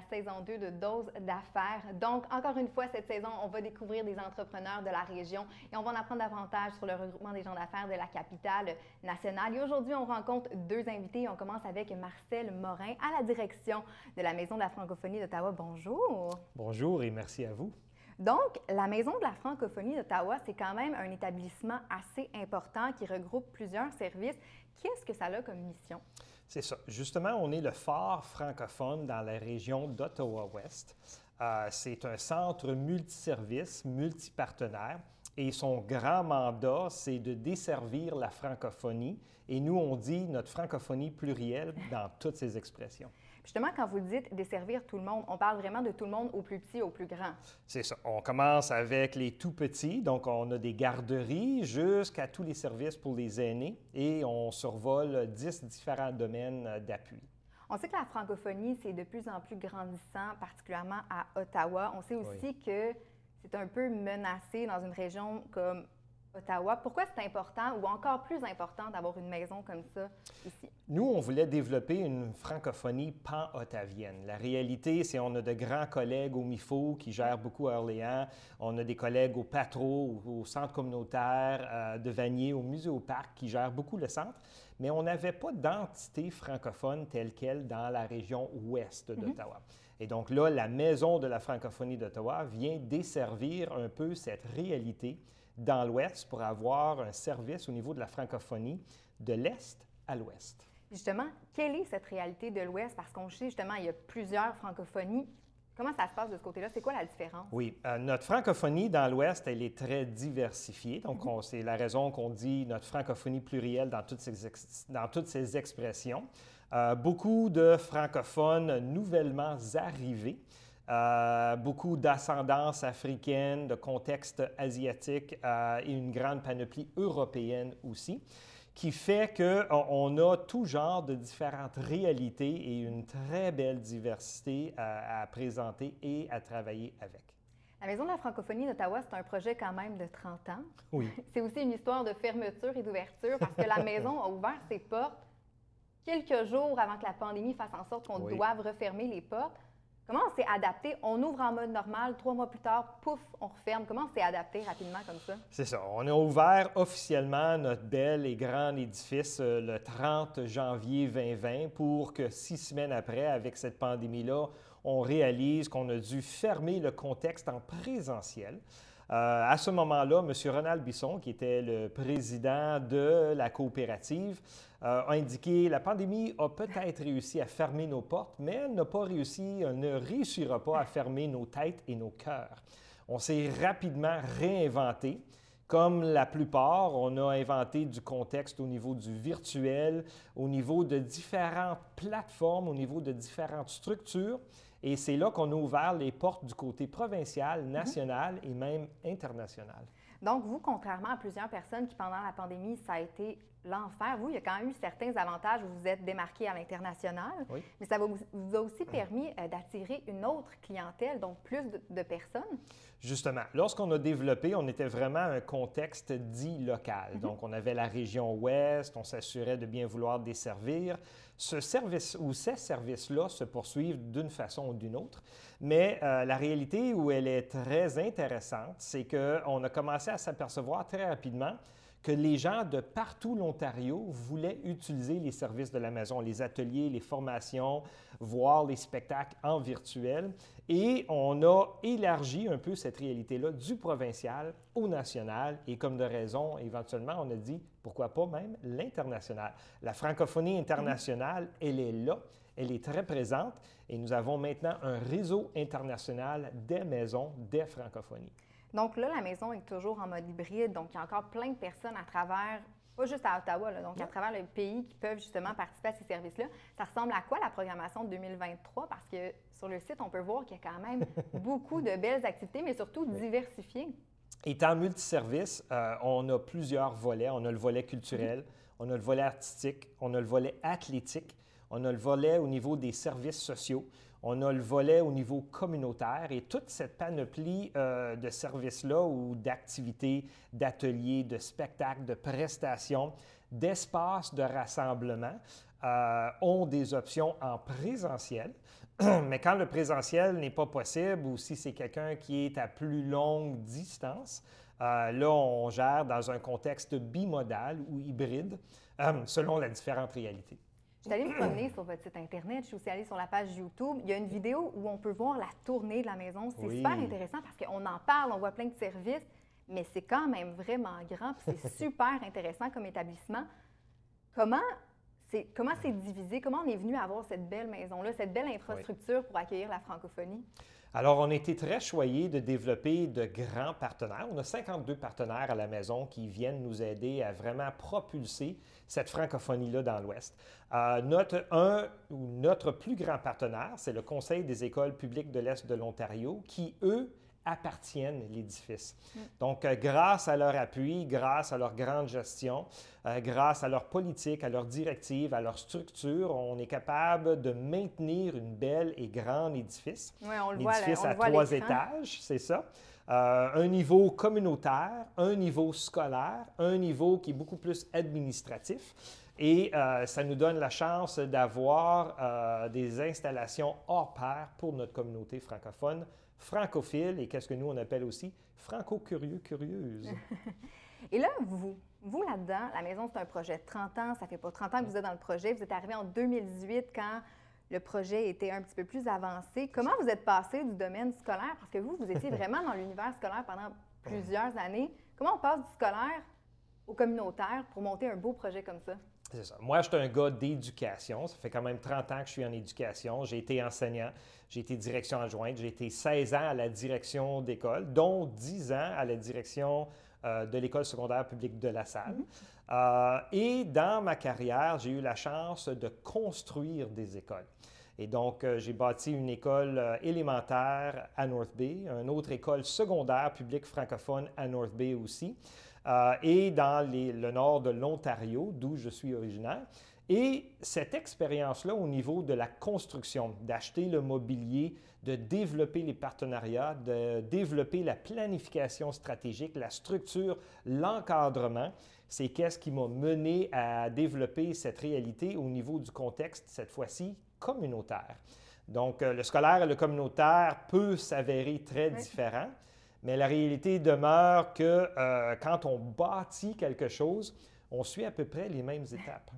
la saison 2 de Dose d'affaires. Donc, encore une fois, cette saison, on va découvrir des entrepreneurs de la région et on va en apprendre davantage sur le regroupement des gens d'affaires de la capitale nationale. Et aujourd'hui, on rencontre deux invités. On commence avec Marcel Morin à la direction de la Maison de la francophonie d'Ottawa. Bonjour. Bonjour et merci à vous. Donc, la Maison de la francophonie d'Ottawa, c'est quand même un établissement assez important qui regroupe plusieurs services. Qu'est-ce que ça a comme mission? C'est ça. Justement, on est le phare francophone dans la région d'Ottawa-Ouest. Euh, c'est un centre multiservice, multipartenaire. Et son grand mandat, c'est de desservir la francophonie. Et nous, on dit notre francophonie plurielle dans toutes ses expressions. Justement, quand vous dites desservir tout le monde, on parle vraiment de tout le monde, au plus petit, au plus grand. C'est ça. On commence avec les tout petits, donc on a des garderies jusqu'à tous les services pour les aînés et on survole 10 différents domaines d'appui. On sait que la francophonie, c'est de plus en plus grandissant, particulièrement à Ottawa. On sait aussi que c'est un peu menacé dans une région comme Ottawa. Pourquoi c'est important ou encore plus important d'avoir une maison comme ça ici? Nous, on voulait développer une francophonie pan-ottavienne. La réalité, c'est qu'on a de grands collègues au MIFO qui gèrent beaucoup à Orléans. On a des collègues au Patro, au centre communautaire euh, de Vanier, au musée au parc qui gèrent beaucoup le centre. Mais on n'avait pas d'entité francophone telle qu'elle dans la région ouest mhm. d'Ottawa. Et donc là, la maison de la francophonie d'Ottawa vient desservir un peu cette réalité dans l'Ouest pour avoir un service au niveau de la francophonie de l'Est à l'Ouest. Justement, quelle est cette réalité de l'Ouest? Parce qu'on sait justement, il y a plusieurs francophonies. Comment ça se passe de ce côté-là? C'est quoi la différence? Oui, euh, notre francophonie dans l'Ouest, elle est très diversifiée. Donc, mhm. c'est la raison qu'on dit notre francophonie plurielle dans toutes ses, dans toutes ses expressions. Euh, beaucoup de francophones nouvellement arrivés. Euh, beaucoup d'ascendance africaine, de contexte asiatique euh, et une grande panoplie européenne aussi, qui fait qu'on a tout genre de différentes réalités et une très belle diversité à, présenter et à travailler avec. La Maison de la francophonie d'Ottawa, c'est un projet quand même de 30 ans. Oui. C'est aussi une histoire de fermeture et d'ouverture parce que la maison a ouvert ses portes quelques jours avant que la pandémie fasse en sorte qu'on doive refermer les portes. Comment on s'est adapté? On ouvre en mode normal, trois mois plus tard, pouf, on referme. Comment on s'est adapté rapidement comme ça? C'est ça. On a ouvert officiellement notre bel et grand édifice euh, le 30 janvier 2020 pour que six semaines après, avec cette pandémie-là, on réalise qu'on a dû fermer le contexte en présentiel. Euh, à ce moment-là, M. Ronald Bisson, qui était le président de la coopérative, euh, a indiqué la pandémie a peut-être réussi à fermer nos portes, mais elle n'a pas réussi, ne réussira pas à fermer nos têtes et nos cœurs. On s'est rapidement réinventé. Comme la plupart, on a inventé du contexte au niveau du virtuel, au niveau de différentes plateformes, au niveau de différentes structures. Et c'est là qu'on a ouvert les portes du côté provincial, mhm. national et même international. Donc, vous, contrairement à plusieurs personnes qui, pendant la pandémie, ça a été l'enfer, vous, il y a quand même eu certains avantages. Vous vous êtes démarqué à l'international, mais ça vous a aussi permis euh, d'attirer une autre clientèle, donc plus de, personnes. Justement, lorsqu'on a développé, on était vraiment un contexte dit local. Mhm. Donc, on avait la région ouest, on s'assurait de bien vouloir desservir. Ce service ou ces services-là se poursuivent d'une façon ou d'une autre, mais euh, la réalité où elle est très intéressante, c'est qu'on a commencé à s'apercevoir très rapidement que les gens de partout l'Ontario voulaient utiliser les services de la maison, les ateliers, les formations, voir les spectacles en virtuel. Et on a élargi un peu cette réalité-là du provincial au national. Et comme de raison, éventuellement, on a dit, pourquoi pas même l'international. La francophonie internationale, elle est là, elle est très présente. Et nous avons maintenant un réseau international des maisons des francophonies. Donc là, la maison est toujours en mode hybride. Donc, il y a encore plein de personnes à travers, pas juste à Ottawa, donc à travers le pays qui peuvent justement participer à ces services-là. Ça ressemble à quoi la programmation de 2023? Parce que sur le site, on peut voir qu'il y a quand même beaucoup de belles activités, mais surtout diversifiées. Étant multiservice, euh, on a plusieurs volets. On a le volet culturel, on a le volet artistique, on a le volet athlétique, on a le volet au niveau des services sociaux, on a le volet au niveau communautaire et toute cette panoplie euh, de services-là ou d'activités, d'ateliers, de spectacles, de prestations, d'espaces de rassemblement ont des options en présentiel. Mais quand le présentiel n'est pas possible ou si c'est quelqu'un qui est à plus longue distance, là, on gère dans un contexte bimodal ou hybride selon les différentes réalités. Je suis allée me promener sur votre site Internet, je suis aussi allée sur la page YouTube. Il y a une vidéo où on peut voir la tournée de la maison. C'est super intéressant parce qu'on en parle, on voit plein de services, mais c'est quand même vraiment grand c'est super intéressant comme établissement. Comment c'est comment c'est divisé? Comment on est venu avoir cette belle maison-là, cette belle infrastructure pour accueillir la francophonie? Alors, on a été très choyés de développer de grands partenaires. On a 52 partenaires à la maison qui viennent nous aider à vraiment propulser cette francophonie-là dans l'Ouest. Euh, un, notre plus grand partenaire, c'est le Conseil des écoles publiques de l'Est de l'Ontario, qui, eux, appartiennent l'édifice. Mm. Donc, euh, grâce à leur appui, grâce à leur grande gestion, euh, grâce à leur politique, à leur directive, à leur structure, on est capable de maintenir une belle et grande édifice. Oui, on le voit. Édifice à trois étages, c'est ça. Euh, un niveau communautaire, un niveau scolaire, un niveau qui est beaucoup plus administratif. Et ça nous donne la chance d'avoir des installations hors pair pour notre communauté francophone francophile et qu'est-ce que nous on appelle aussi franco-curieux, curieuse. et là, vous, vous là-dedans, la maison, c'est un projet de 30 ans, ça fait pas 30 ans que vous êtes dans le projet, vous êtes arrivé en 2018 quand le projet était un petit peu plus avancé. Comment vous êtes passé du domaine scolaire, parce que vous, vous étiez vraiment dans l'univers scolaire pendant plusieurs années, comment on passe du scolaire au communautaire pour monter un beau projet comme ça? C'est ça. Moi, je suis un gars d'éducation. Ça fait quand même 30 ans que je suis en éducation. J'ai été enseignant, j'ai été direction adjointe, j'ai été 16 ans à la direction d'école, dont 10 ans à la direction euh, de l'école secondaire publique de La Salle. Mhm. Euh, et dans ma carrière, j'ai eu la chance de construire des écoles. Et donc, euh, j'ai bâti une école élémentaire à North Bay, une autre école secondaire publique francophone à North Bay aussi. Euh, et dans le nord de l'Ontario, d'où je suis originaire. Et cette expérience-là au niveau de la construction, d'acheter le mobilier, de développer les partenariats, de développer la planification stratégique, la structure, l'encadrement, c'est qu'est-ce qui m'a mené à développer cette réalité au niveau du contexte, cette fois-ci, communautaire. Donc, euh, le scolaire et le communautaire peut s'avérer très différents. Mais la réalité demeure que euh, quand on bâtit quelque chose, on suit à peu près les mêmes étapes.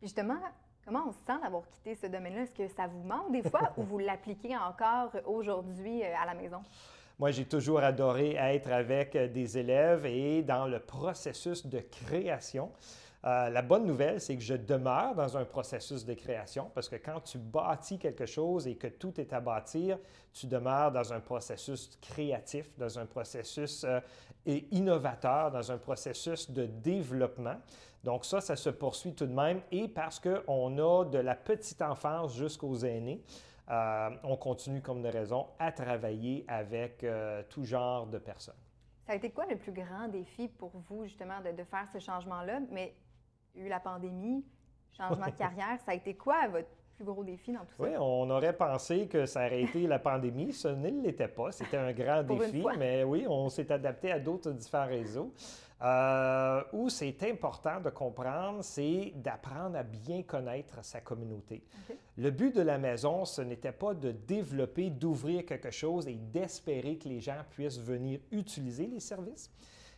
Justement, comment on se sent d'avoir quitté ce domaine-là? Est-ce que ça vous manque des fois ou vous l'appliquez encore aujourd'hui euh, à la maison? Moi, j'ai toujours adoré être avec des élèves et dans le processus de création. Euh, la bonne nouvelle, c'est que je demeure dans un processus de création parce que quand tu bâtis quelque chose et que tout est à bâtir, tu demeures dans un processus créatif, dans un processus euh, innovateur, dans un processus de développement. Donc ça, ça se poursuit tout de même et parce qu'on a de la petite enfance jusqu'aux aînés, euh, on continue comme de raison à travailler avec tout genre de personnes. Ça a été quoi le plus grand défi pour vous, justement, de, de faire ce changement-là? Mais eu la pandémie, changement de carrière. Ça a été quoi votre plus gros défi dans tout ça? Oui, on aurait pensé que ça aurait été la pandémie. Ce ne l'était pas. C'était un grand défi, mais oui, on s'est adapté à d'autres différents réseaux. Euh, où c'est important de comprendre, c'est d'apprendre à bien connaître sa communauté. Le but de la maison, ce n'était pas de développer, d'ouvrir quelque chose et d'espérer que les gens puissent venir utiliser les services.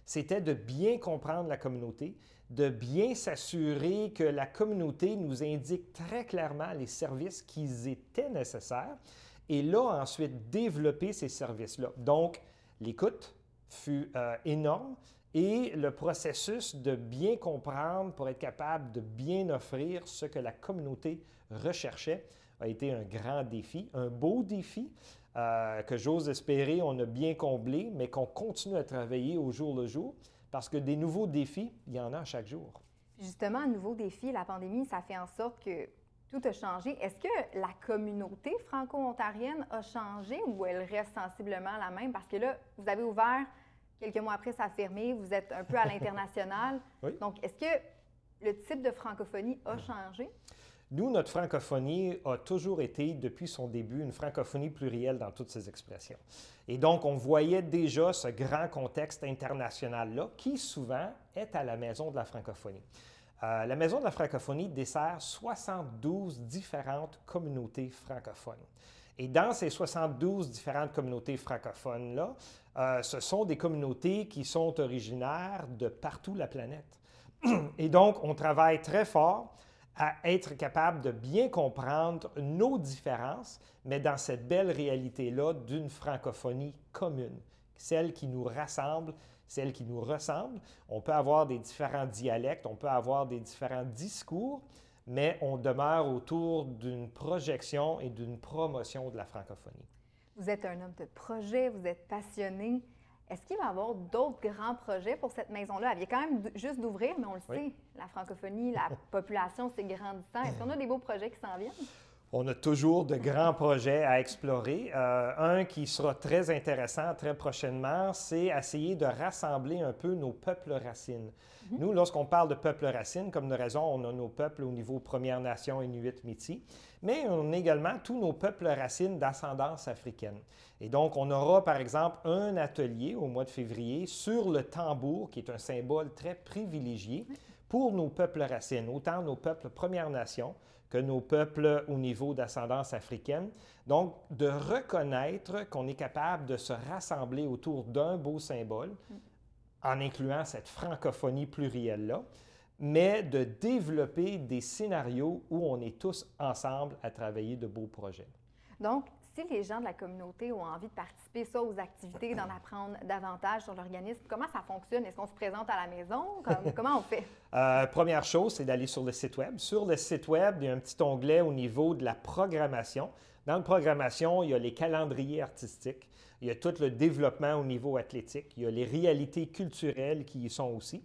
C'était de bien comprendre la communauté, de bien s'assurer que la communauté nous indique très clairement les services qui étaient nécessaires et là, ensuite, développer ces services-là. Donc, l'écoute fut euh, énorme et le processus de bien comprendre pour être capable de bien offrir ce que la communauté recherchait a été un grand défi, un beau défi euh, que j'ose espérer on a bien comblé, mais qu'on continue à travailler au jour le jour. Parce que des nouveaux défis, il y en a chaque jour. Justement, un nouveau défi, la pandémie, ça fait en sorte que tout a changé. Est-ce que la communauté franco-ontarienne a changé ou elle reste sensiblement la même? Parce que là, vous avez ouvert, quelques mois après, ça a fermé, vous êtes un peu à l'international. Donc, est-ce que le type de francophonie a changé? Nous, notre francophonie a toujours été, depuis son début, une francophonie plurielle dans toutes ses expressions. Et donc, on voyait déjà ce grand contexte international-là, qui souvent est à la Maison de la francophonie. Euh, la Maison de la francophonie dessert 72 différentes communautés francophones. Et dans ces 72 différentes communautés francophones-là, euh, ce sont des communautés qui sont originaires de partout la planète. Et donc, on travaille très fort à être capable de bien comprendre nos différences, mais dans cette belle réalité-là d'une francophonie commune, celle qui nous rassemble, celle qui nous ressemble. On peut avoir des différents dialectes, on peut avoir des différents discours, mais on demeure autour d'une projection et d'une promotion de la francophonie. Vous êtes un homme de projet, vous êtes passionné. Est-ce qu'il va y avoir d'autres grands projets pour cette maison-là? Elle vient quand même juste d'ouvrir, mais on le sait, la francophonie, la population, c'est grandissant. Est-ce qu'on a des beaux projets qui s'en viennent? On a toujours de grands projets à explorer. Euh, un qui sera très intéressant très prochainement, c'est essayer de rassembler un peu nos peuples racines. Mhm. Nous, lorsqu'on parle de peuples racines, comme de raison, on a nos peuples au niveau Première Nation, Inuit, Métis, mais on a également tous nos peuples racines d'ascendance africaine. Et donc, on aura par exemple un atelier au mois de février sur le tambour, qui est un symbole très privilégié pour nos peuples racines, autant nos peuples Première Nation que nos peuples au niveau d'ascendance africaine. Donc, de reconnaître qu'on est capable de se rassembler autour d'un beau symbole, en incluant cette francophonie plurielle-là, mais de développer des scénarios où on est tous ensemble à travailler de beaux projets. Si les gens de la communauté ont envie de participer soit aux activités, d'en apprendre davantage sur l'organisme, comment ça fonctionne? Est-ce qu'on se présente à la maison? comment on fait? Euh, première chose, c'est d'aller sur le site Web. Sur le site Web, il y a un petit onglet au niveau de la programmation. Dans la programmation, il y a les calendriers artistiques, il y a tout le développement au niveau athlétique, il y a les réalités culturelles qui y sont aussi.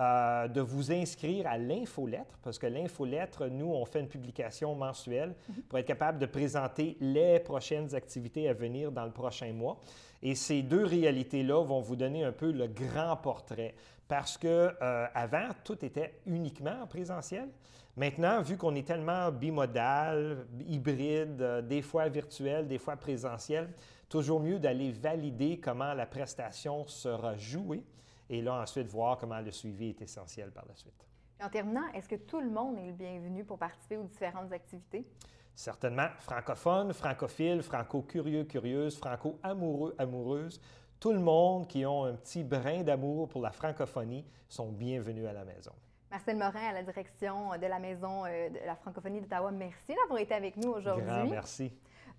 Euh, de vous inscrire à l'infolettre, parce que l'infolettre, nous, on fait une publication mensuelle mhm. pour être capable de présenter les prochaines activités à venir dans le prochain mois. Et ces deux réalités-là vont vous donner un peu le grand portrait, parce que euh, avant, tout était uniquement en présentiel. Maintenant, vu qu'on est tellement bimodal, hybride, euh, des fois virtuel, des fois présentiel, toujours mieux d'aller valider comment la prestation sera jouée et là, ensuite, voir comment le suivi est essentiel par la suite. en terminant, est-ce que tout le monde est le bienvenu pour participer aux différentes activités? Certainement. Francophone, francophile, franco-curieux, curieuse, franco-amoureux, amoureuse, tout le monde qui ont un petit brin d'amour pour la francophonie sont bienvenus à la maison. Marcel Morin, à la direction de la Maison euh, de la francophonie d'Ottawa, merci d'avoir été avec nous aujourd'hui. Grand merci.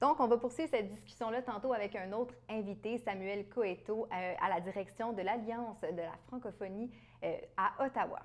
Donc, on va poursuivre cette discussion-là tantôt avec un autre invité, Samuel Coeto, euh, à la direction de l'Alliance de la francophonie euh, à Ottawa.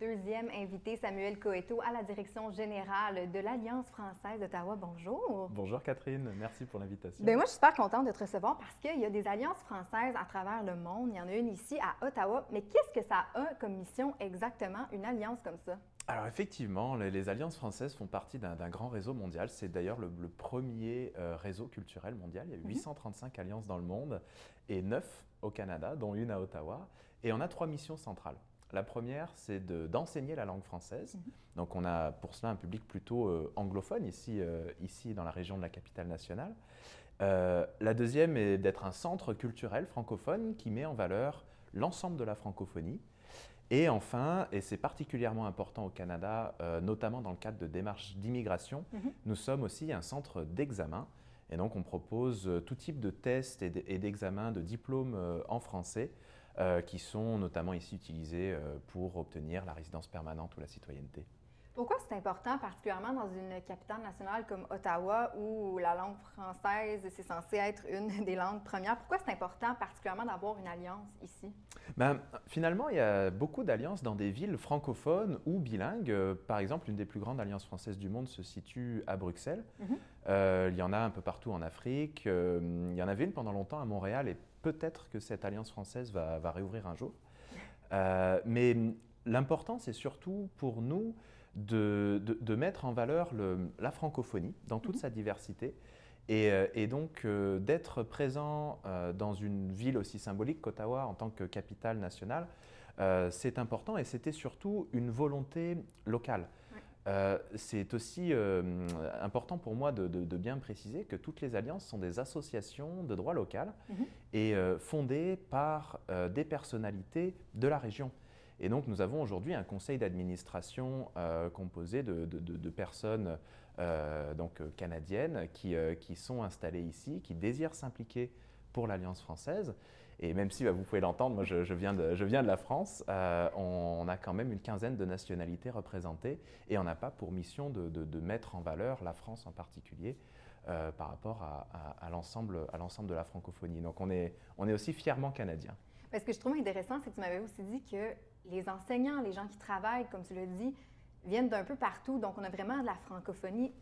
Deuxième invité, Samuel Coeto, à la direction générale de l'Alliance française d'Ottawa. Bonjour. Bonjour Catherine, merci pour l'invitation. Bien, moi, je suis super contente de te recevoir parce qu'il y a des alliances françaises à travers le monde. Il y en a une ici à Ottawa. Mais qu'est-ce que ça a comme mission exactement, une alliance comme ça? Alors effectivement, les, alliances françaises font partie d'un grand réseau mondial. C'est d'ailleurs le, premier euh, réseau culturel mondial. Il y a 835 mhm. alliances dans le monde et 9 au Canada, dont une à Ottawa. Et on a trois missions centrales. La première, c'est d'enseigner la langue française. Mhm. Donc on a pour cela un public plutôt euh, anglophone ici, euh, ici dans la région de la capitale nationale. Euh, la deuxième est d'être un centre culturel francophone qui met en valeur l'ensemble de la francophonie. Et enfin, et c'est particulièrement important au Canada, notamment dans le cadre de démarches d'immigration, mhm. nous sommes aussi un centre d'examen. Et donc on propose tout type de tests et d'examens, de diplômes en français qui sont notamment ici utilisés euh, pour obtenir la résidence permanente ou la citoyenneté. Pourquoi c'est important, particulièrement dans une capitale nationale comme Ottawa, où la langue française, c'est censé être une des langues premières? Pourquoi c'est important, particulièrement, d'avoir une alliance ici? Ben, finalement, il y a beaucoup d'alliances dans des villes francophones ou bilingues. Par exemple, une des plus grandes alliances françaises du monde se situe à Bruxelles. Mhm. Euh, il y en a un peu partout en Afrique. il y en avait une pendant longtemps à Montréal et peut-être que cette alliance française va, réouvrir un jour. Euh, mais l'important, c'est surtout pour nous de, mettre en valeur la francophonie dans toute mhm. sa diversité. Et, euh, donc euh, d'être présent dans une ville aussi symbolique qu'Ottawa en tant que capitale nationale, c'est important et c'était surtout une volonté locale. Euh, c'est aussi euh, important pour moi de, bien préciser que toutes les alliances sont des associations de droit local mhm. et euh, fondées par des personnalités de la région. Et donc nous avons aujourd'hui un conseil d'administration composé de, personnes donc, canadiennes qui, qui, sont installées ici, qui désirent s'impliquer pour l'Alliance française. Et même si bah, vous pouvez l'entendre, moi je, viens de, je, viens de, la France, euh, on, a quand même une quinzaine de nationalités représentées et on n'a pas pour mission de, mettre en valeur la France en particulier euh, par rapport à, à, à l'ensemble de la francophonie. Donc on est, on est aussi fièrement canadien. Ce que je trouve intéressant, c'est que tu m'avais aussi dit que les enseignants, les gens qui travaillent, comme tu l'as dit, viennent d'un peu partout. Donc on a vraiment de la francophonie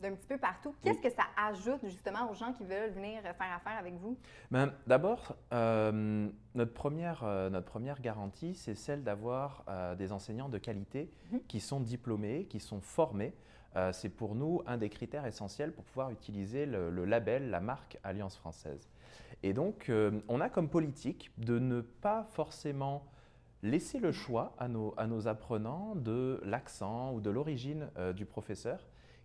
d'un petit peu partout. Qu'est-ce que ça ajoute justement aux gens qui veulent venir faire affaire avec vous? Ben, D'abord, euh, notre, première, euh, notre première garantie, c'est celle d'avoir euh, des enseignants de qualité mhm. qui sont diplômés, qui sont formés. c'est pour nous un des critères essentiels pour pouvoir utiliser le, label, la marque Alliance française. Et donc, on a comme politique de ne pas forcément laisser le choix à nos, à nos apprenants de l'accent ou de l'origine du professeur,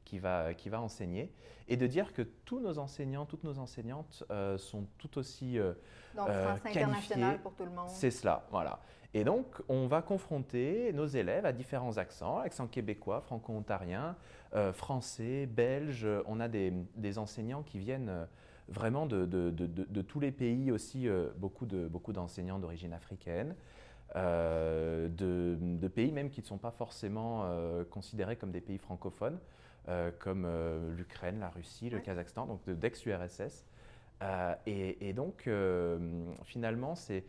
qui va, qui va enseigner, et de dire que tous nos enseignants, toutes nos enseignantes euh, sont tout aussi euh, donc, euh, international pour tout le monde. C'est cela, voilà. Et donc, on va confronter nos élèves à différents accents, accent québécois, franco-ontarien, français, belge. On a des, des enseignants qui viennent vraiment de, de, de, de, tous les pays aussi, beaucoup, de, beaucoup d'enseignants d'origine africaine. de, pays même qui ne sont pas forcément considérés comme des pays francophones. Euh, comme euh, l'Ukraine, la Russie, le Kazakhstan, donc d'ex-URSS. Euh, et, donc, finalement, c'est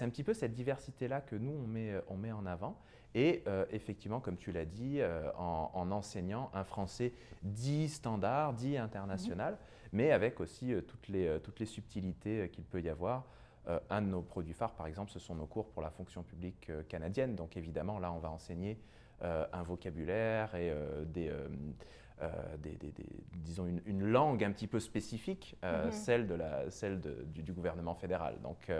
un petit peu cette diversité-là que nous, on met, on met en avant. Et effectivement, comme tu l'as dit, en, enseignant un français dit standard, dit international, mhm. mais avec aussi toutes, les, toutes les subtilités qu'il peut y avoir. un de nos produits phares, par exemple, ce sont nos cours pour la fonction publique canadienne. Donc évidemment, là, on va enseigner un vocabulaire et euh, euh, des, disons une, langue un petit peu spécifique, mhm. celle, de la, celle du, gouvernement fédéral. Donc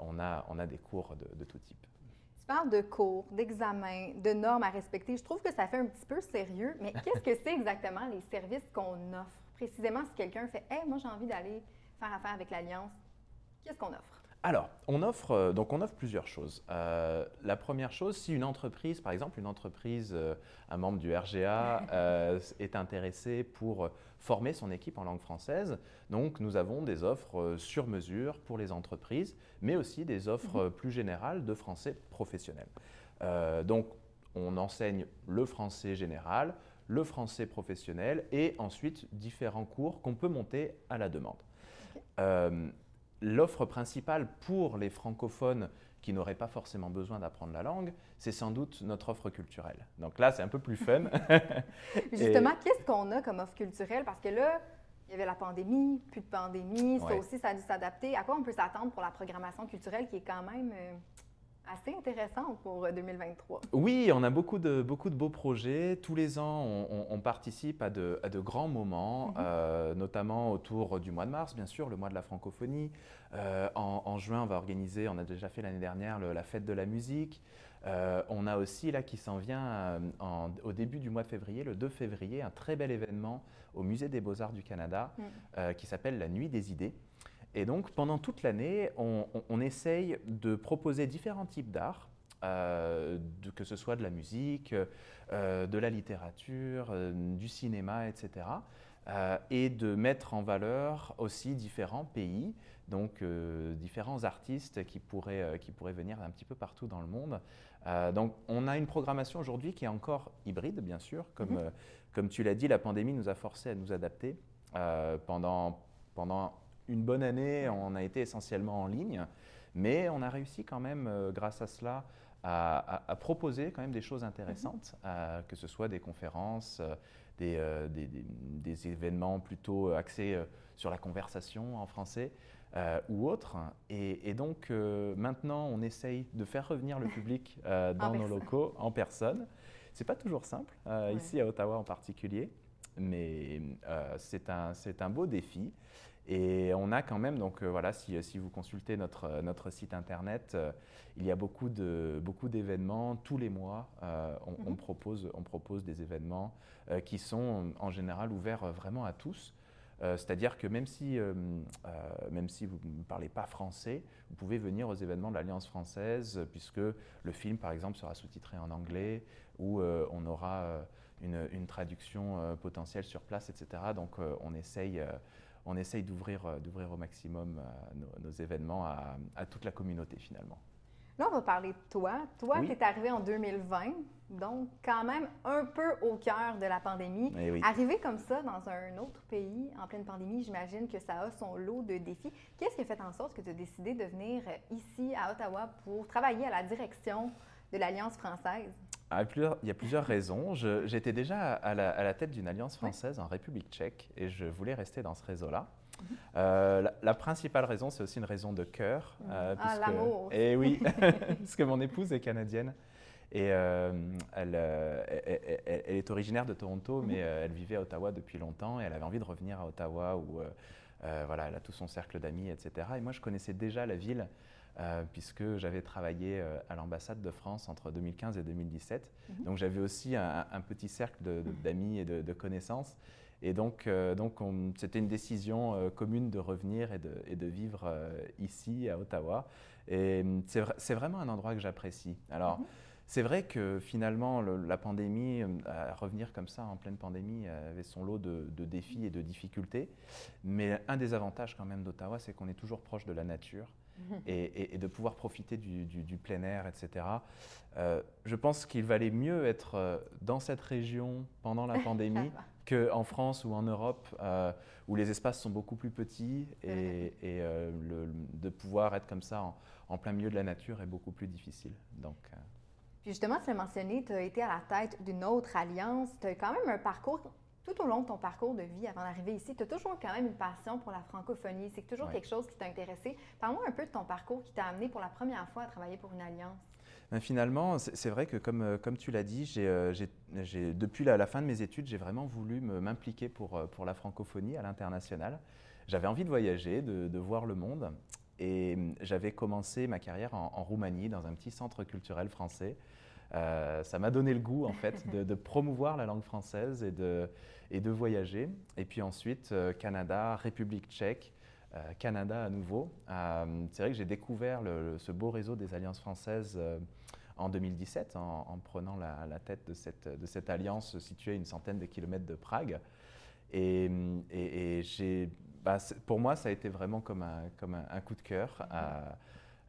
on, a, on a des cours de, tout type. Tu parles de cours, d'examens, de normes à respecter. Je trouve que ça fait un petit peu sérieux, mais qu'est-ce que c'est exactement les services qu'on offre? Précisément, si quelqu'un fait Hey, moi j'ai envie d'aller faire affaire avec l'Alliance, qu'est-ce qu'on offre? Alors, on offre, euh, donc on offre plusieurs choses. Euh, la première chose, si une entreprise, par exemple une entreprise, euh, un membre du RGA est intéressé pour former son équipe en langue française, donc nous avons des offres sur mesure pour les entreprises, mais aussi des offres mhm. plus générales de français professionnel. donc, on enseigne le français général, le français professionnel et ensuite différents cours qu'on peut monter à la demande. L'offre principale pour les francophones qui n'auraient pas forcément besoin d'apprendre la langue, c'est sans doute notre offre culturelle. Donc là, c'est un peu plus fun. Justement, qu'est-ce qu'on a comme offre culturelle? Parce que là, il y avait la pandémie, plus de pandémie, ça aussi, ça a dû s'adapter. À quoi on peut s'attendre pour la programmation culturelle qui est quand même euh, assez intéressante pour 2023? Euh, oui, on a beaucoup de, beaucoup de beaux projets. Tous les ans, on, participe à de, à de, grands moments, mhm. euh, notamment autour du mois de mars, bien sûr, le mois de la francophonie. en, juin, on va organiser, on a déjà fait l'année dernière, la fête de la musique. on a aussi, là, qui s'en vient au début du mois de février, le 2 février, un très bel événement au Musée des beaux-arts du Canada mm. euh, qui s'appelle la Nuit des idées. Et donc pendant toute l'année, on, essaye de proposer différents types d'art, euh, que ce soit de la musique, euh, de la littérature, du cinéma, etc. et de mettre en valeur aussi différents pays, donc différents artistes qui pourraient, qui pourraient venir un petit peu partout dans le monde. donc on a une programmation aujourd'hui qui est encore hybride, bien sûr, comme, mm-hmm. Comme tu l'as dit, la pandémie nous a forcé à nous adapter. Euh, pendant, pendant une bonne année, on a été essentiellement en ligne, mais on a réussi quand même, euh, grâce à cela, à, proposer quand même des choses intéressantes, mhm. euh, que ce soit des conférences, des, des, événements plutôt axés sur la conversation en français. ou autres. Et, donc maintenant, on essaye de faire revenir le public dans nos locaux en personne. C'est pas toujours simple, euh, ici à Ottawa en particulier, mais euh, c'est un, un, beau défi. Et on a quand même, donc euh, voilà, si, si, vous consultez notre, notre site internet, il y a beaucoup d'événements. Beaucoup tous les mois, on, mhm. propose, on propose des événements qui sont en général ouverts vraiment à tous. C'est-à-dire que même si, même si vous ne parlez pas français, vous pouvez venir aux événements de l'Alliance française, puisque le film, par exemple, sera sous-titré en anglais euh, on aura euh, une, traduction euh, potentielle sur place, etc. Donc on essaye on essaye d'ouvrir, d'ouvrir au maximum nos, événements à, toute la communauté finalement. Là, on va parler de toi. Toi, tu es arrivé en 2020, donc quand même un peu au cœur de la pandémie. Eh arrivé comme ça dans un autre pays en pleine pandémie, j'imagine que ça a son lot de défis. Qu'est-ce qui a fait en sorte que tu as décidé de venir ici à Ottawa pour travailler à la direction de l'Alliance française? Ah, il y a plusieurs raisons. J'étais déjà à la, tête d'une alliance française en République tchèque et je voulais rester dans ce réseau-là. Mhm. Euh, la, principale raison, c'est aussi une raison de cœur. Euh, ah, l'amour. Eh oui, parce que mon épouse est canadienne et euh, elle, est originaire de Toronto, mais mhm. elle vivait à Ottawa depuis longtemps et elle avait envie de revenir à Ottawa où voilà, elle a tout son cercle d'amis, etc. Et moi, je connaissais déjà la ville euh, puisque j'avais travaillé euh, à l'ambassade de France entre 2015 et 2017. Mhm. Donc j'avais aussi un, petit cercle d'amis et de, connaissances. Et donc, euh, donc c'était une décision commune de revenir et de, et de vivre ici, à Ottawa. Et c'est vraiment un endroit que j'apprécie. Alors, mhm. c'est vrai que finalement, la pandémie, revenir comme ça en pleine pandémie, avait son lot de, de, défis et de difficultés. Mais un des avantages quand même d'Ottawa, c'est qu'on est toujours proche de la nature. et, de pouvoir profiter du, plein air, etc. Euh, je pense qu'il valait mieux être euh, dans cette région pendant la pandémie qu'en France ou en Europe, euh, où les espaces sont beaucoup plus petits et, de pouvoir être comme ça en, plein milieu de la nature est beaucoup plus difficile. Donc, justement, tu l'as mentionné, tu as été à la tête d'une autre alliance. Tu as quand même un parcours tout au long de ton parcours de vie avant d'arriver ici, tu as toujours quand même une passion pour la francophonie. C'est toujours quelque chose qui t'a intéressé. Parle-moi un peu de ton parcours qui t'a amené pour la première fois à travailler pour une alliance. Ben, finalement, c'est vrai que comme, euh, comme tu l'as dit, euh, depuis la, fin de mes études, j'ai vraiment voulu m'impliquer pour, euh, pour la francophonie à l'international. J'avais envie de voyager, de, voir le monde. Et j'avais commencé ma carrière en, en, Roumanie, dans un petit centre culturel français. ça m'a donné le goût, en fait, de, de, promouvoir la langue française et de, et de voyager. Et puis ensuite, euh, Canada, République tchèque, euh, Canada à nouveau. Euh, c'est vrai que j'ai découvert ce beau réseau des alliances françaises en 2017 en, prenant la, tête de cette, alliance située à une centaine de kilomètres de Prague. Et, bah, pour moi, ça a été vraiment comme un, coup de cœur.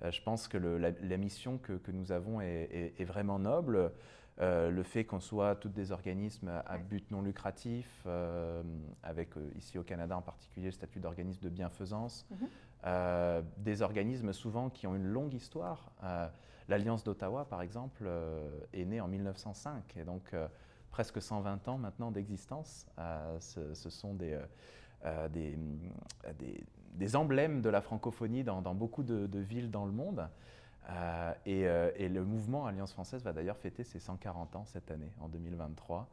je pense que la, mission que, nous avons est vraiment noble. Euh, le fait qu'on soit tous des organismes à but non lucratif, euh, avec euh, ici au Canada en particulier le statut d'organisme de bienfaisance, mhm. des organismes souvent qui ont une longue histoire. L'Alliance d'Ottawa, par exemple, est née en 1905, et donc presque 120 ans maintenant d'existence. Ce, sont des, des, des, emblèmes de la francophonie dans, beaucoup de, villes dans le monde. Euh, euh, et, le mouvement Alliance française va d'ailleurs fêter ses 140 ans cette année, en 2023.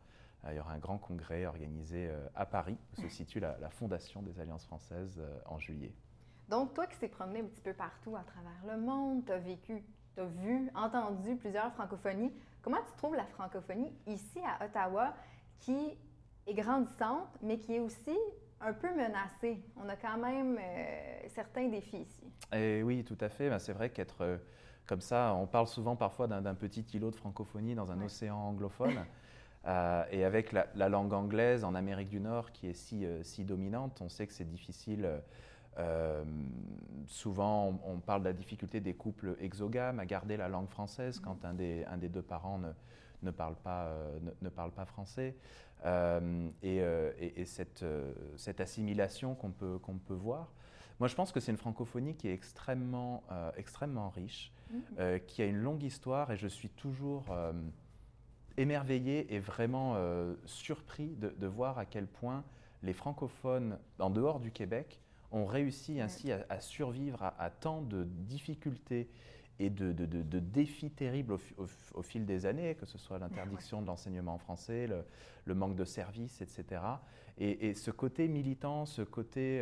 Euh, il y aura un grand congrès organisé à Paris, où se situe la, fondation des Alliances françaises en juillet. Donc, toi qui s'est promené un petit peu partout à travers le monde, tu as vécu, tu as vu, entendu plusieurs francophonies. Comment tu trouves la francophonie ici à Ottawa, qui est grandissante, mais qui est aussi un peu menacée? On a quand même certains défis ici. Et oui, tout à fait. Ben, c'est vrai qu'être comme ça, on parle souvent parfois d'un petit îlot de francophonie dans un océan anglophone. Euh, et avec la, langue anglaise en Amérique du Nord qui est si, euh, si dominante, on sait que c'est difficile. Euh, souvent, on, parle de la difficulté des couples exogames à garder la langue française quand un des, un des deux parents ne, ne, parle, pas, ne, parle pas français. et, et, cette, cette assimilation qu'on peut, qu'on peut voir. Moi, je pense que c'est une francophonie qui est extrêmement, extrêmement riche. Mhm. Euh, qui a une longue histoire et je suis toujours euh, émerveillé et vraiment euh, surpris de, voir à quel point les francophones en dehors du Québec ont réussi ainsi à, survivre à, tant de difficultés et de, défis terribles au, fil des années, que ce soit l'interdiction de l'enseignement en français, le, manque de services, etc. Et, ce côté militant, ce côté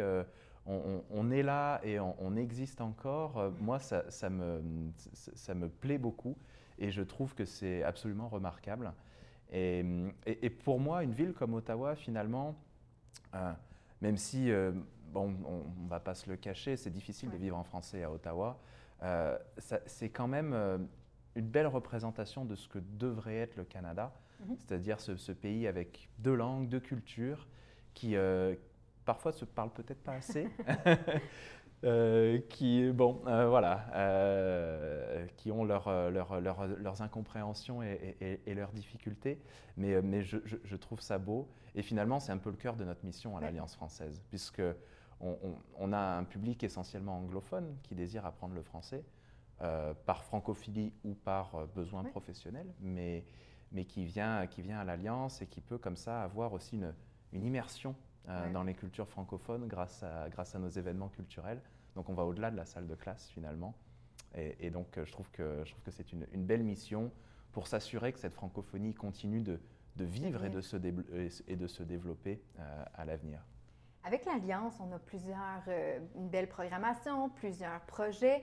on, est là et on, existe encore, euh, moi, ça, me, plaît beaucoup et je trouve que c'est absolument remarquable. Et, pour moi, une ville comme Ottawa, finalement, euh, même si, euh, bon, on ne va pas se le cacher, c'est difficile de vivre en français à Ottawa, c'est quand même une belle représentation de ce que devrait être le Canada, mhm. c'est-à-dire ce, ce, pays avec deux langues, deux cultures, qui, parfois se parlent peut-être pas assez. Euh, qui, bon, euh, voilà, euh, qui ont leur, leurs incompréhensions et, leurs difficultés, mais, mais je, je, trouve ça beau. Et finalement, c'est un peu le cœur de notre mission à l'Alliance française, puisque on, on, a un public essentiellement anglophone qui désire apprendre le français, par francophilie ou par besoin professionnel, mais, mais qui, vient, qui vient à l'Alliance et qui peut comme ça avoir aussi une, une immersion euh, dans les cultures francophones grâce à, grâce à nos événements culturels. Donc on va au-delà de la salle de classe finalement. Et, donc euh, je trouve que, je trouve que c'est une, une, belle mission pour s'assurer que cette francophonie continue de, de vivre et de, se et de se développer euh, à l'avenir. Avec l'Alliance, on a plusieurs, une belle programmation, plusieurs projets.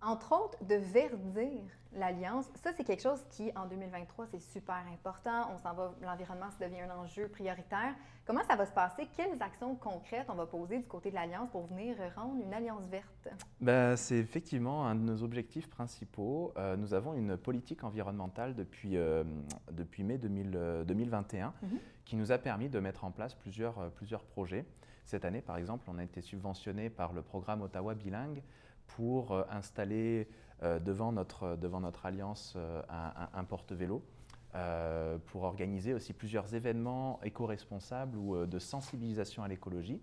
Entre autres, de verdir l'Alliance. Ça, c'est quelque chose qui, en 2023, c'est super important. On s'en va, l'environnement, ça devient un enjeu prioritaire. Comment ça va se passer? Quelles actions concrètes on va poser du côté de l'Alliance pour venir rendre une Alliance verte? Ben, c'est effectivement un de nos objectifs principaux. Euh, nous avons une politique environnementale depuis, euh, depuis mai 2021 mhm. qui nous a permis de mettre en place plusieurs, euh, plusieurs projets. Cette année, par exemple, on a été subventionné par le programme Ottawa Bilingue pour euh, installer euh, devant, notre, devant notre alliance euh, un, porte-vélo. pour organiser aussi plusieurs événements éco-responsables ou de sensibilisation à l'écologie.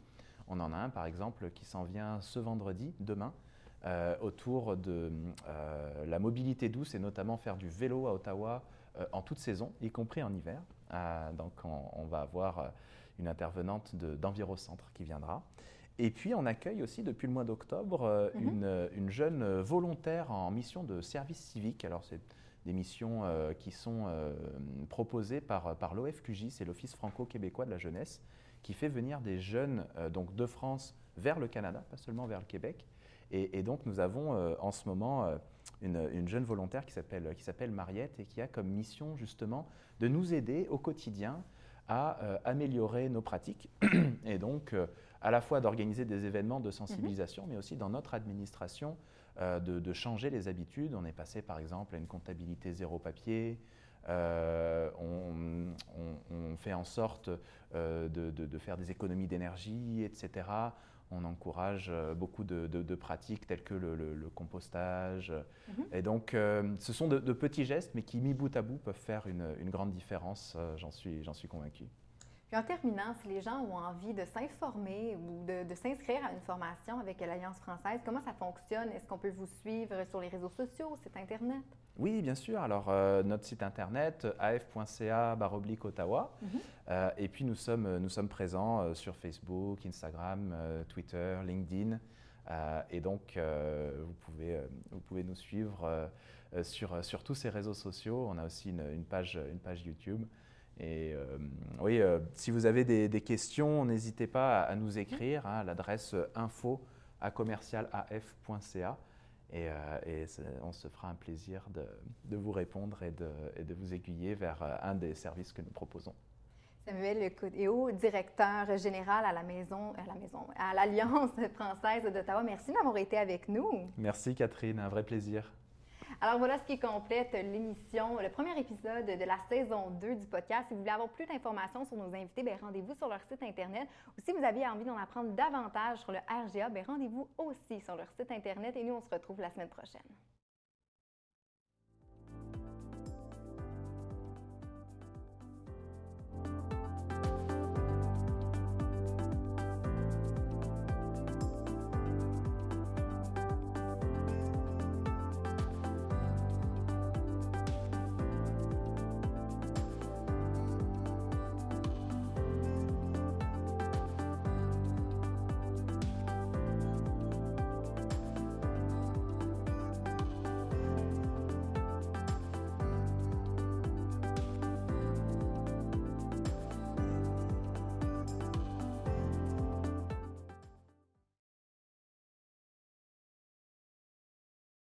On en a un par exemple qui s'en vient ce vendredi, demain, autour de la mobilité douce et notamment faire du vélo à Ottawa en toute saison, y compris en hiver. donc on, va avoir une intervenante d'Envirocentre qui viendra. Et puis on accueille aussi depuis le mois d'octobre euh, mhm. euh, une, jeune volontaire en mission de service civique. Alors c'est des missions euh, qui sont proposées par, par l'OFQJ, c'est l'Office franco-québécois de la jeunesse, qui fait venir des jeunes donc de France vers le Canada, pas seulement vers le Québec. Et, donc nous avons en ce moment une, une, jeune volontaire qui s'appelle Mariette et qui a comme mission justement de nous aider au quotidien à améliorer nos pratiques et donc à la fois d'organiser des événements de sensibilisation, mais aussi dans notre administration euh, de, changer les habitudes. On est passé par exemple à une comptabilité zéro papier. Euh, on, fait en sorte euh, de, faire des économies d'énergie, etc. On encourage beaucoup de, pratiques telles que le, compostage. Mhm. Et donc, ce sont de, petits gestes, mais qui, mis bout à bout, peuvent faire une, une grande différence, j'en suis, suis convaincu. Puis en terminant, si les gens ont envie de s'informer ou de, s'inscrire à une formation avec l'Alliance française, comment ça fonctionne? Est-ce qu'on peut vous suivre sur les réseaux sociaux, site Internet? Oui, bien sûr. Alors, euh, notre site internet, af.ca Ottawa. Mhm. Euh, et puis, nous sommes, nous sommes présents euh, sur Facebook, Instagram, Twitter, LinkedIn. et donc, vous, pouvez, vous pouvez nous suivre sur, sur tous ces réseaux sociaux. On a aussi une, page, une page YouTube. Et euh, oui, euh, si vous avez des, questions, n'hésitez pas à, nous écrire à l'adresse info à commercialaf.ca et, euh, et on se fera un plaisir de, de vous répondre et de, et de, vous aiguiller vers un des services que nous proposons. Samuel Codéo, directeur général à la maison, à la maison, à l'Alliance française d'Ottawa. Merci d'avoir été avec nous. Merci Catherine, un vrai plaisir. Alors voilà ce qui complète l'émission, le premier épisode de la saison 2 du podcast. Si vous voulez avoir plus d'informations sur nos invités, ben, rendez-vous sur leur site Internet. Ou si vous avez envie d'en apprendre davantage sur le RGA, ben, rendez-vous aussi sur leur site Internet. Et nous, on se retrouve la semaine prochaine.